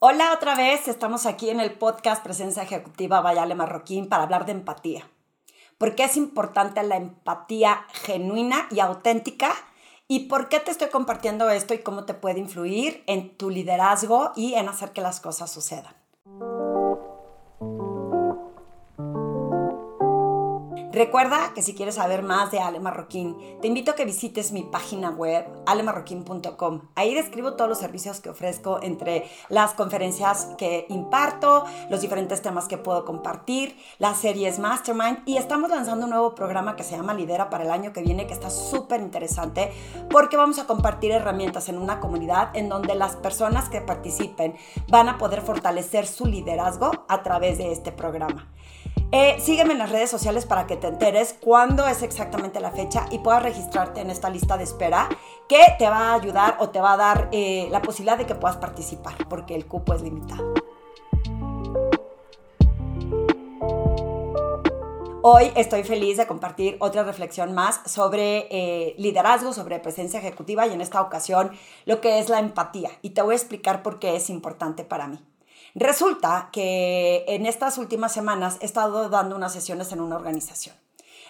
Hola otra vez, estamos aquí en el podcast Presencia Ejecutiva Vayale Marroquín para hablar de empatía. ¿Por qué es importante la empatía genuina y auténtica? ¿Y por qué te estoy compartiendo esto y cómo te puede influir en tu liderazgo y en hacer que las cosas sucedan? Recuerda que si quieres saber más de Ale Marroquín, te invito a que visites mi página web, alemarroquín.com. Ahí describo todos los servicios que ofrezco entre las conferencias que imparto, los diferentes temas que puedo compartir, las series Mastermind y estamos lanzando un nuevo programa que se llama Lidera para el año que viene que está súper interesante porque vamos a compartir herramientas en una comunidad en donde las personas que participen van a poder fortalecer su liderazgo a través de este programa. Eh, sígueme en las redes sociales para que te enteres cuándo es exactamente la fecha y puedas registrarte en esta lista de espera que te va a ayudar o te va a dar eh, la posibilidad de que puedas participar porque el cupo es limitado. Hoy estoy feliz de compartir otra reflexión más sobre eh, liderazgo, sobre presencia ejecutiva y en esta ocasión lo que es la empatía. Y te voy a explicar por qué es importante para mí. Resulta que en estas últimas semanas he estado dando unas sesiones en una organización.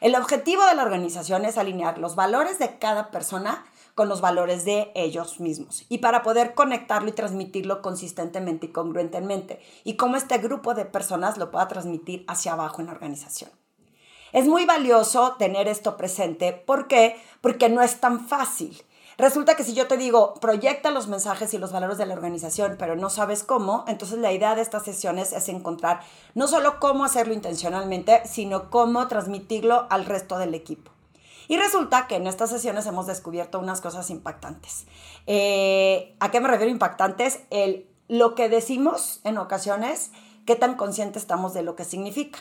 El objetivo de la organización es alinear los valores de cada persona con los valores de ellos mismos y para poder conectarlo y transmitirlo consistentemente y congruentemente y cómo este grupo de personas lo pueda transmitir hacia abajo en la organización. Es muy valioso tener esto presente. ¿Por qué? Porque no es tan fácil. Resulta que si yo te digo, proyecta los mensajes y los valores de la organización, pero no sabes cómo, entonces la idea de estas sesiones es encontrar no solo cómo hacerlo intencionalmente, sino cómo transmitirlo al resto del equipo. Y resulta que en estas sesiones hemos descubierto unas cosas impactantes. Eh, ¿A qué me refiero impactantes? El, lo que decimos en ocasiones, qué tan conscientes estamos de lo que significa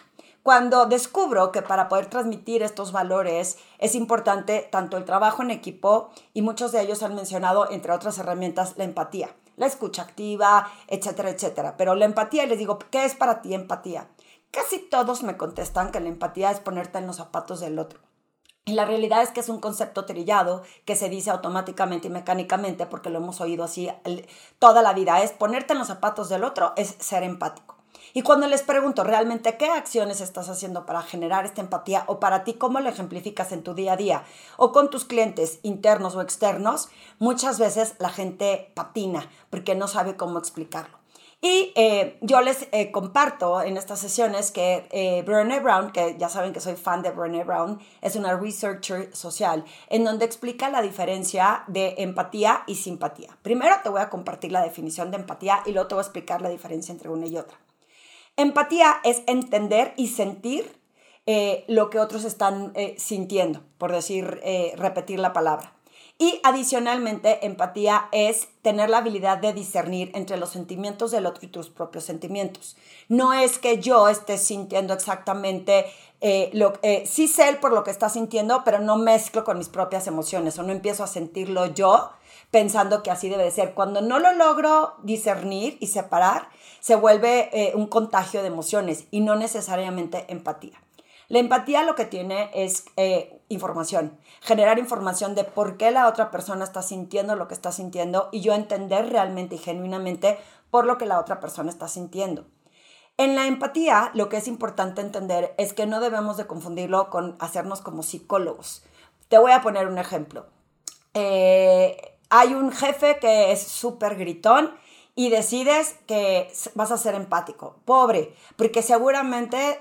cuando descubro que para poder transmitir estos valores es importante tanto el trabajo en equipo y muchos de ellos han mencionado, entre otras herramientas, la empatía, la escucha activa, etcétera, etcétera. Pero la empatía, les digo, ¿qué es para ti empatía? Casi todos me contestan que la empatía es ponerte en los zapatos del otro. Y la realidad es que es un concepto trillado que se dice automáticamente y mecánicamente porque lo hemos oído así toda la vida. Es ponerte en los zapatos del otro, es ser empático. Y cuando les pregunto realmente qué acciones estás haciendo para generar esta empatía o para ti cómo lo ejemplificas en tu día a día o con tus clientes internos o externos, muchas veces la gente patina porque no sabe cómo explicarlo. Y eh, yo les eh, comparto en estas sesiones que eh, Brené Brown, que ya saben que soy fan de Brené Brown, es una researcher social, en donde explica la diferencia de empatía y simpatía. Primero te voy a compartir la definición de empatía y luego te voy a explicar la diferencia entre una y otra. Empatía es entender y sentir eh, lo que otros están eh, sintiendo, por decir, eh, repetir la palabra. Y adicionalmente, empatía es tener la habilidad de discernir entre los sentimientos del otro y tus propios sentimientos. No es que yo esté sintiendo exactamente lo que sí sé por lo que está sintiendo, pero no mezclo con mis propias emociones o no empiezo a sentirlo yo pensando que así debe de ser. Cuando no lo logro discernir y separar, se vuelve eh, un contagio de emociones y no necesariamente empatía. La empatía lo que tiene es eh, información, generar información de por qué la otra persona está sintiendo lo que está sintiendo y yo entender realmente y genuinamente por lo que la otra persona está sintiendo. En la empatía, lo que es importante entender es que no debemos de confundirlo con hacernos como psicólogos. Te voy a poner un ejemplo. Eh, hay un jefe que es súper gritón y decides que vas a ser empático. Pobre, porque seguramente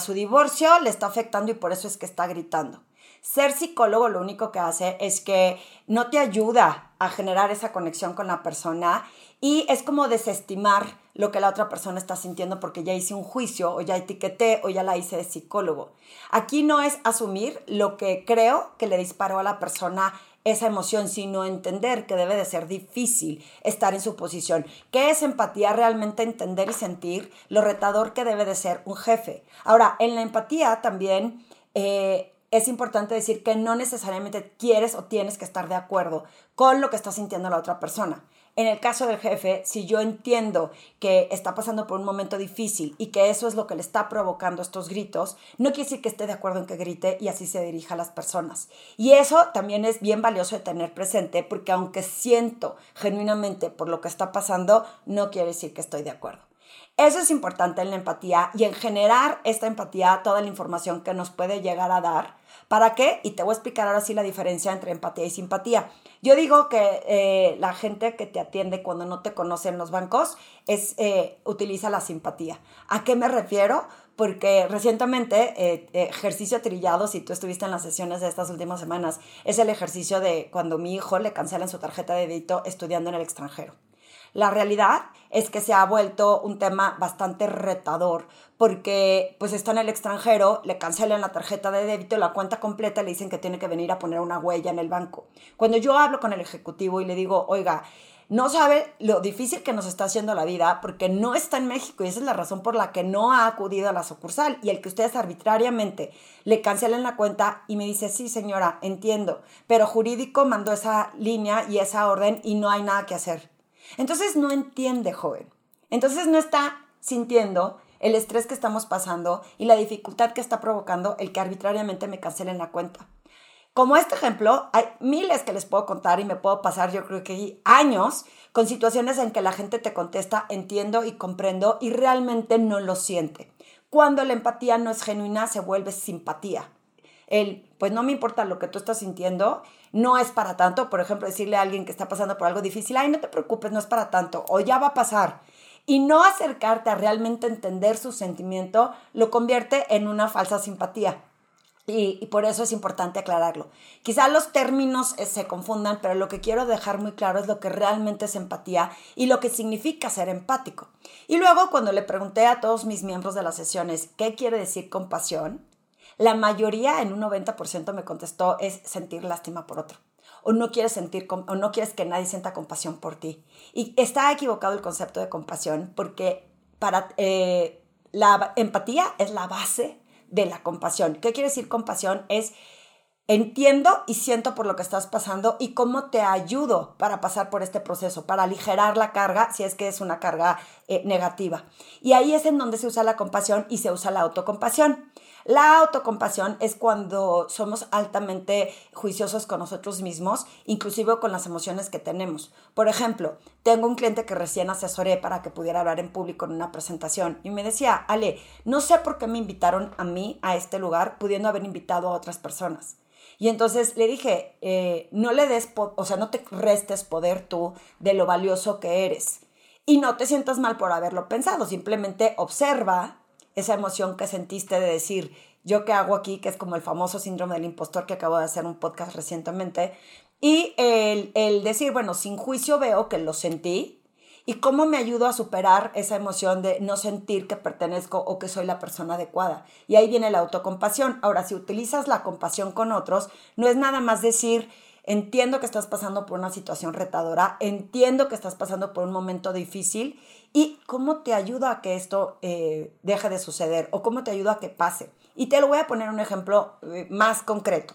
su divorcio le está afectando y por eso es que está gritando. Ser psicólogo lo único que hace es que no te ayuda a generar esa conexión con la persona y es como desestimar lo que la otra persona está sintiendo porque ya hice un juicio o ya etiqueté o ya la hice de psicólogo. Aquí no es asumir lo que creo que le disparó a la persona esa emoción, sino entender que debe de ser difícil estar en su posición. ¿Qué es empatía? Realmente entender y sentir lo retador que debe de ser un jefe. Ahora, en la empatía también eh, es importante decir que no necesariamente quieres o tienes que estar de acuerdo con lo que está sintiendo la otra persona. En el caso del jefe, si yo entiendo que está pasando por un momento difícil y que eso es lo que le está provocando estos gritos, no quiere decir que esté de acuerdo en que grite y así se dirija a las personas. Y eso también es bien valioso de tener presente porque aunque siento genuinamente por lo que está pasando, no quiere decir que estoy de acuerdo. Eso es importante en la empatía y en generar esta empatía, toda la información que nos puede llegar a dar. ¿Para qué? Y te voy a explicar ahora sí la diferencia entre empatía y simpatía. Yo digo que eh, la gente que te atiende cuando no te conoce en los bancos es, eh, utiliza la simpatía. ¿A qué me refiero? Porque recientemente, eh, ejercicio trillado, si tú estuviste en las sesiones de estas últimas semanas, es el ejercicio de cuando mi hijo le cancelan su tarjeta de débito estudiando en el extranjero. La realidad es que se ha vuelto un tema bastante retador porque pues está en el extranjero, le cancelan la tarjeta de débito, la cuenta completa, le dicen que tiene que venir a poner una huella en el banco. Cuando yo hablo con el ejecutivo y le digo, oiga, no sabe lo difícil que nos está haciendo la vida porque no está en México y esa es la razón por la que no ha acudido a la sucursal y el que ustedes arbitrariamente le cancelen la cuenta y me dice, sí señora, entiendo, pero jurídico mandó esa línea y esa orden y no hay nada que hacer. Entonces no entiende, joven. Entonces no está sintiendo el estrés que estamos pasando y la dificultad que está provocando el que arbitrariamente me cancelen la cuenta. Como este ejemplo, hay miles que les puedo contar y me puedo pasar, yo creo que años, con situaciones en que la gente te contesta, entiendo y comprendo y realmente no lo siente. Cuando la empatía no es genuina, se vuelve simpatía. El, pues no me importa lo que tú estás sintiendo, no es para tanto. Por ejemplo, decirle a alguien que está pasando por algo difícil, ay, no te preocupes, no es para tanto, o ya va a pasar. Y no acercarte a realmente entender su sentimiento lo convierte en una falsa simpatía. Y, por eso es importante aclararlo. Quizá los términos eh, se confundan, pero lo que quiero dejar muy claro es lo que realmente es empatía y lo que significa ser empático. Y luego cuando le pregunté a todos mis miembros de las sesiones qué quiere decir compasión, la mayoría, en un 90%, me contestó es sentir lástima por otro. O no quieres sentir, o no quieres que nadie sienta compasión por ti. Y está equivocado el concepto de compasión porque para, eh, la empatía es la base de la compasión. ¿Qué quiere decir compasión? Es entiendo y siento por lo que estás pasando y cómo te ayudo para pasar por este proceso, para aligerar la carga si es que es una carga eh, negativa. Y ahí es en donde se usa la compasión y se usa la autocompasión. La autocompasión es cuando somos altamente juiciosos con nosotros mismos, inclusive con las emociones que tenemos. Por ejemplo, tengo un cliente que recién asesoré para que pudiera hablar en público en una presentación y me decía, Ale, no sé por qué me invitaron a mí a este lugar pudiendo haber invitado a otras personas. Y entonces le dije, eh, no le des, o sea, no te restes poder tú de lo valioso que eres. Y no te sientas mal por haberlo pensado, simplemente observa esa emoción que sentiste de decir, yo qué hago aquí, que es como el famoso síndrome del impostor que acabo de hacer un podcast recientemente, y el, el decir, bueno, sin juicio veo que lo sentí, y cómo me ayudo a superar esa emoción de no sentir que pertenezco o que soy la persona adecuada. Y ahí viene la autocompasión. Ahora, si utilizas la compasión con otros, no es nada más decir, entiendo que estás pasando por una situación retadora, entiendo que estás pasando por un momento difícil y cómo te ayuda a que esto eh, deje de suceder o cómo te ayuda a que pase. Y te lo voy a poner un ejemplo eh, más concreto.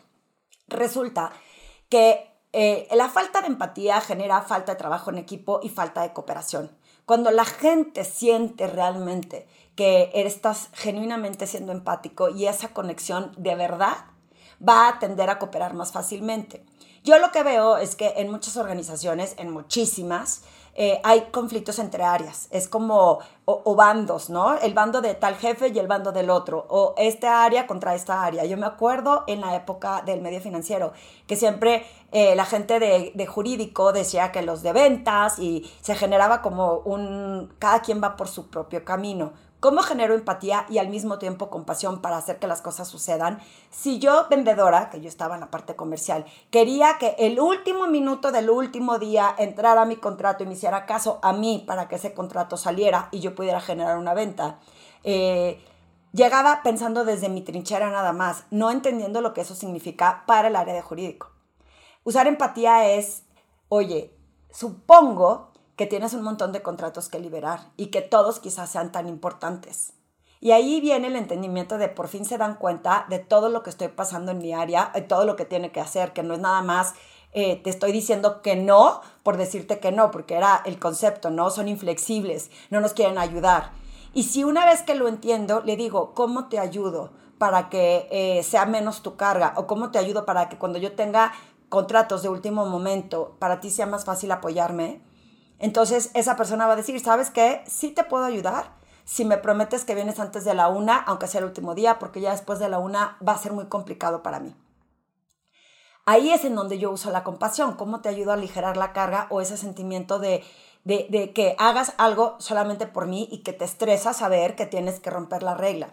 Resulta que eh, la falta de empatía genera falta de trabajo en equipo y falta de cooperación. Cuando la gente siente realmente que estás genuinamente siendo empático y esa conexión de verdad va a tender a cooperar más fácilmente. Yo lo que veo es que en muchas organizaciones, en muchísimas, eh, hay conflictos entre áreas. Es como, o, bandos, ¿no? El bando de tal jefe y el bando del otro. O esta área contra esta área. Yo me acuerdo en la época del medio financiero que siempre eh, la gente de, de, jurídico decía que los de ventas y se generaba como un, cada quien va por su propio camino. ¿Cómo genero empatía y al mismo tiempo compasión para hacer que las cosas sucedan? Si yo, vendedora, que yo estaba en la parte comercial, quería que el último minuto del último día entrara mi contrato y me hiciera caso a mí para que ese contrato saliera y yo pudiera generar una venta, eh, llegaba pensando desde mi trinchera nada más, no entendiendo lo que eso significa para el área de jurídico. Usar empatía es, oye, supongo que tienes un montón de contratos que liberar y que todos quizás sean tan importantes. Y ahí viene el entendimiento de por fin se dan cuenta de todo lo que estoy pasando en mi área, de todo lo que tiene que hacer, que no es nada más eh, te estoy diciendo que no por decirte que no, porque era el concepto, ¿no? Son inflexibles, no nos quieren ayudar. Y si una vez que lo entiendo, le digo, ¿cómo te ayudo para que eh, sea menos tu carga? ¿O cómo te ayudo para que cuando yo tenga contratos de último momento, para ti sea más fácil apoyarme? Entonces esa persona va a decir, ¿sabes qué? Sí te puedo ayudar si me prometes que vienes antes de la una, aunque sea el último día, porque ya después de la una va a ser muy complicado para mí. Ahí es en donde yo uso la compasión, cómo te ayudo a aligerar la carga o ese sentimiento de, de, que hagas algo solamente por mí y que te estresa saber que tienes que romper la regla.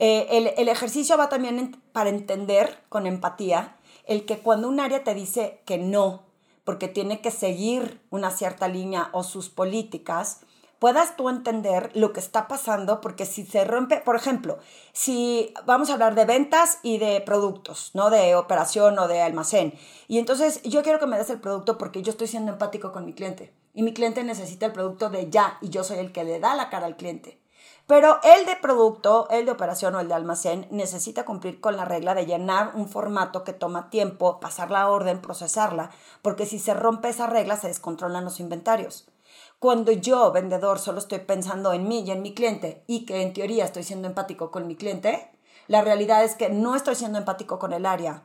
Eh, el, el, ejercicio va también para entender con empatía el que cuando un área te dice que no, porque tiene que seguir una cierta línea o sus políticas, puedas tú entender lo que está pasando, porque si se rompe, por ejemplo, si vamos a hablar de ventas y de productos, no de operación o de almacén, y entonces yo quiero que me des el producto porque yo estoy siendo empático con mi cliente, y mi cliente necesita el producto de ya, y yo soy el que le da la cara al cliente. Pero el de producto, el de operación o el de almacén necesita cumplir con la regla de llenar un formato que toma tiempo, pasar la orden, procesarla, porque si se rompe esa regla se descontrolan los inventarios. Cuando yo, vendedor, solo estoy pensando en mí y en mi cliente y que en teoría estoy siendo empático con mi cliente, la realidad es que no estoy siendo empático con el área.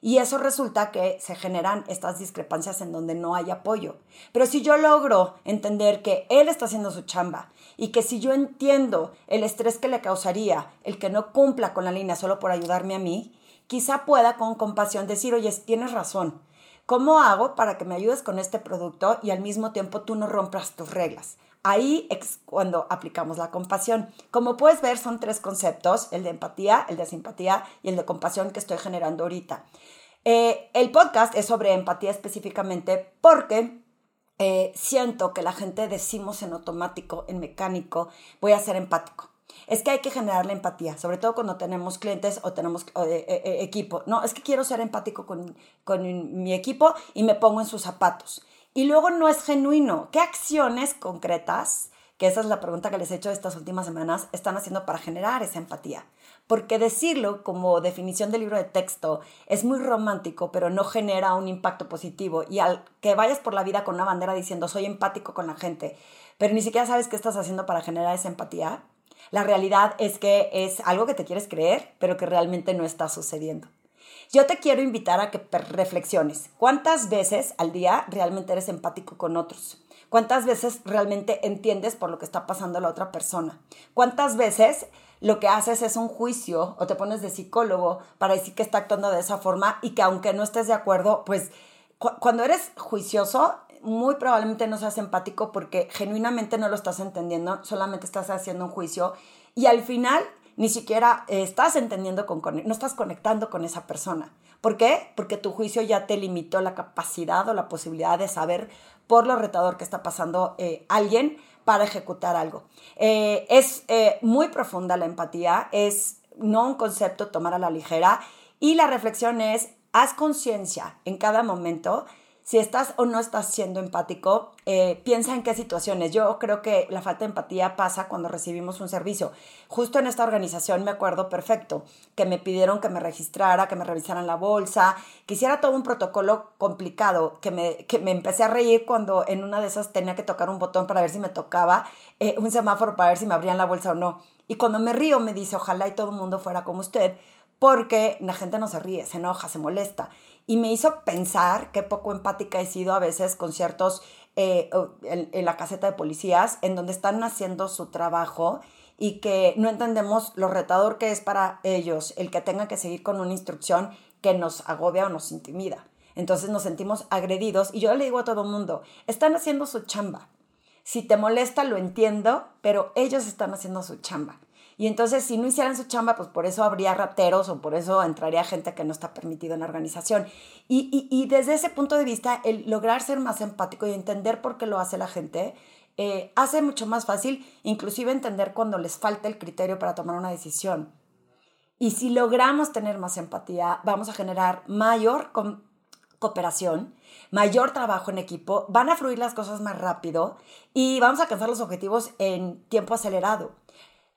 Y eso resulta que se generan estas discrepancias en donde no hay apoyo. Pero si yo logro entender que él está haciendo su chamba y que si yo entiendo el estrés que le causaría el que no cumpla con la línea solo por ayudarme a mí, quizá pueda con compasión decir, oye, tienes razón, ¿Cómo hago para que me ayudes con este producto y al mismo tiempo tú no rompas tus reglas? Ahí es cuando aplicamos la compasión. Como puedes ver, son tres conceptos, el de empatía, el de simpatía y el de compasión que estoy generando ahorita. Eh, el podcast es sobre empatía específicamente porque eh, siento que la gente decimos en automático, en mecánico, voy a ser empático es que hay que generar la empatía, sobre todo cuando tenemos clientes o tenemos eh, eh, eh, equipo. No, es que quiero ser empático con, con mi equipo y me pongo en sus zapatos. Y luego no es genuino. ¿Qué acciones concretas, que esa es la pregunta que les he hecho estas últimas semanas, están haciendo para generar esa empatía? Porque decirlo como definición del libro de texto es muy romántico, pero no genera un impacto positivo. Y al que vayas por la vida con una bandera diciendo soy empático con la gente, pero ni siquiera sabes qué estás haciendo para generar esa empatía, la realidad es que es algo que te quieres creer, pero que realmente no está sucediendo. Yo te quiero invitar a que reflexiones. ¿Cuántas veces al día realmente eres empático con otros? ¿Cuántas veces realmente entiendes por lo que está pasando la otra persona? ¿Cuántas veces lo que haces es un juicio o te pones de psicólogo para decir que está actuando de esa forma y que aunque no estés de acuerdo, pues cuando eres juicioso muy probablemente no seas empático porque genuinamente no lo estás entendiendo, solamente estás haciendo un juicio y al final ni siquiera estás entendiendo, con, no estás conectando con esa persona. ¿Por qué? Porque tu juicio ya te limitó la capacidad o la posibilidad de saber por lo retador que está pasando eh, alguien para ejecutar algo. Eh, es eh, muy profunda la empatía, es no un concepto tomar a la ligera y la reflexión es, haz conciencia en cada momento si estás o no estás siendo empático, eh, piensa en qué situaciones. Yo creo que la falta de empatía pasa cuando recibimos un servicio. Justo en esta organización me acuerdo perfecto que me pidieron que me registrara, que me revisaran la bolsa, que hiciera todo un protocolo complicado, que me, que me empecé a reír cuando en una de esas tenía que tocar un botón para ver si me tocaba eh, un semáforo para ver si me abrían la bolsa o no. Y cuando me río me dice, ojalá y todo el mundo fuera como usted, porque la gente no se ríe, se enoja, se molesta y me hizo pensar qué poco empática he sido a veces con ciertos eh, en, la caseta de policías, en donde están haciendo su trabajo y que no entendemos lo retador que es para ellos el que tengan que seguir con una instrucción que nos agobia o nos intimida. Entonces nos sentimos agredidos y yo le digo a todo el mundo, están haciendo su chamba. Si te molesta, lo entiendo, pero ellos están haciendo su chamba. Y entonces, si no hicieran su chamba, pues por eso habría rateros o por eso entraría gente que no está permitido en la organización. Y, desde ese punto de vista, el lograr ser más empático y entender por qué lo hace la gente, eh, hace mucho más fácil inclusive entender cuando les falta el criterio para tomar una decisión. Y si logramos tener más empatía, vamos a generar mayor cooperación, mayor trabajo en equipo, van a fluir las cosas más rápido y vamos a alcanzar los objetivos en tiempo acelerado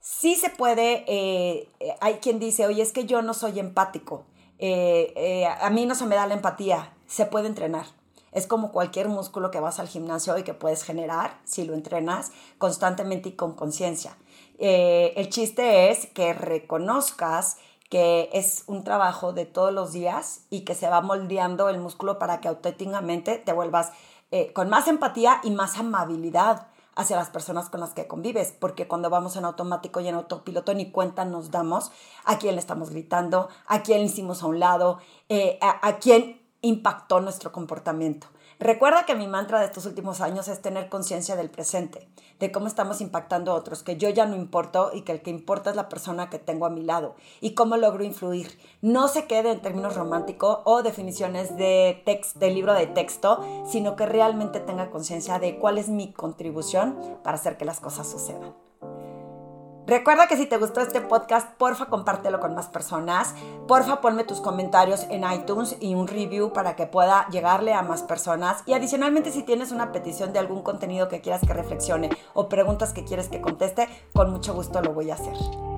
sí se puede, eh, hay quien dice, oye, es que yo no soy empático, eh, eh, a mí no se me da la empatía. se puede entrenar. Es como cualquier músculo que vas al gimnasio y que puedes generar si lo entrenas constantemente y con conciencia. Eh, el chiste es que reconozcas que es un trabajo de todos los días y que se va moldeando el músculo para que auténticamente te vuelvas eh, con más empatía y más amabilidad hacia las personas con las que convives, porque cuando vamos en automático y en autopiloto ni cuenta nos damos a quién le estamos gritando, a quién le hicimos a un lado, eh, a quién impactó nuestro comportamiento. Recuerda que mi mantra de estos últimos años es tener conciencia del presente, de cómo estamos impactando a otros, que yo ya no importo y que el que importa es la persona que tengo a mi lado y cómo logro influir. No se quede en términos románticos o definiciones de, text, de libro de texto, sino que realmente tenga conciencia de cuál es mi contribución para hacer que las cosas sucedan. Recuerda que si te gustó este podcast, porfa compártelo con más personas. Porfa ponme tus comentarios en iTunes y un review para que pueda llegarle a más personas. Y adicionalmente si tienes una petición de algún contenido que quieras que reflexione o preguntas que quieres que conteste, con mucho gusto lo voy a hacer.